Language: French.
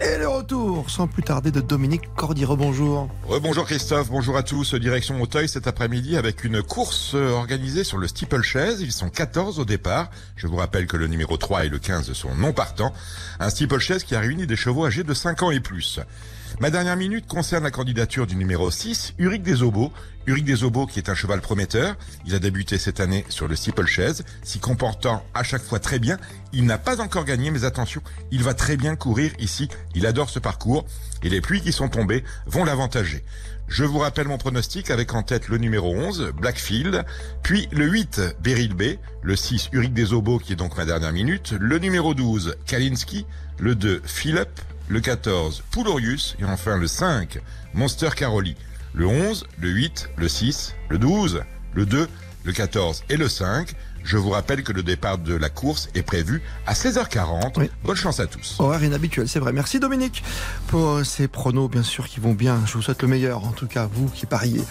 et le retour, sans plus tarder, de Dominique Cordier. Bonjour. Bonjour Christophe, bonjour à tous. Direction Auteuil cet après-midi avec une course euh, organisée sur le steeplechase. Ils sont 14 au départ. Je vous rappelle que le numéro 3 et le 15 sont non partants. Un steeplechase qui a réuni des chevaux âgés de 5 ans et plus. Ma dernière minute concerne la candidature du numéro 6, Uric Desobos. Uric Desobos qui est un cheval prometteur. Il a débuté cette année sur le steeplechase, s'y comportant à chaque fois très bien. Il n'a pas encore gagné, mais attention, il va très bien courir ici. Il adore ce parcours et les pluies qui sont tombées vont l'avantager. Je vous rappelle mon pronostic avec en tête le numéro 11, Blackfield, puis le 8, Beryl B, le 6, Uric Desobos qui est donc ma dernière minute, le numéro 12, Kalinski, le 2, Philip, le 14, Poulorius, et enfin le 5, Monster Caroli. Le 11, le 8, le 6, le 12, le 2, le 14 et le 5. Je vous rappelle que le départ de la course est prévu à 16h40. Bonne chance à tous. Horaire inhabituel, c'est vrai. Merci Dominique pour ces pronos, bien sûr, qui vont bien. Je vous souhaite le meilleur, en tout cas, vous qui pariez.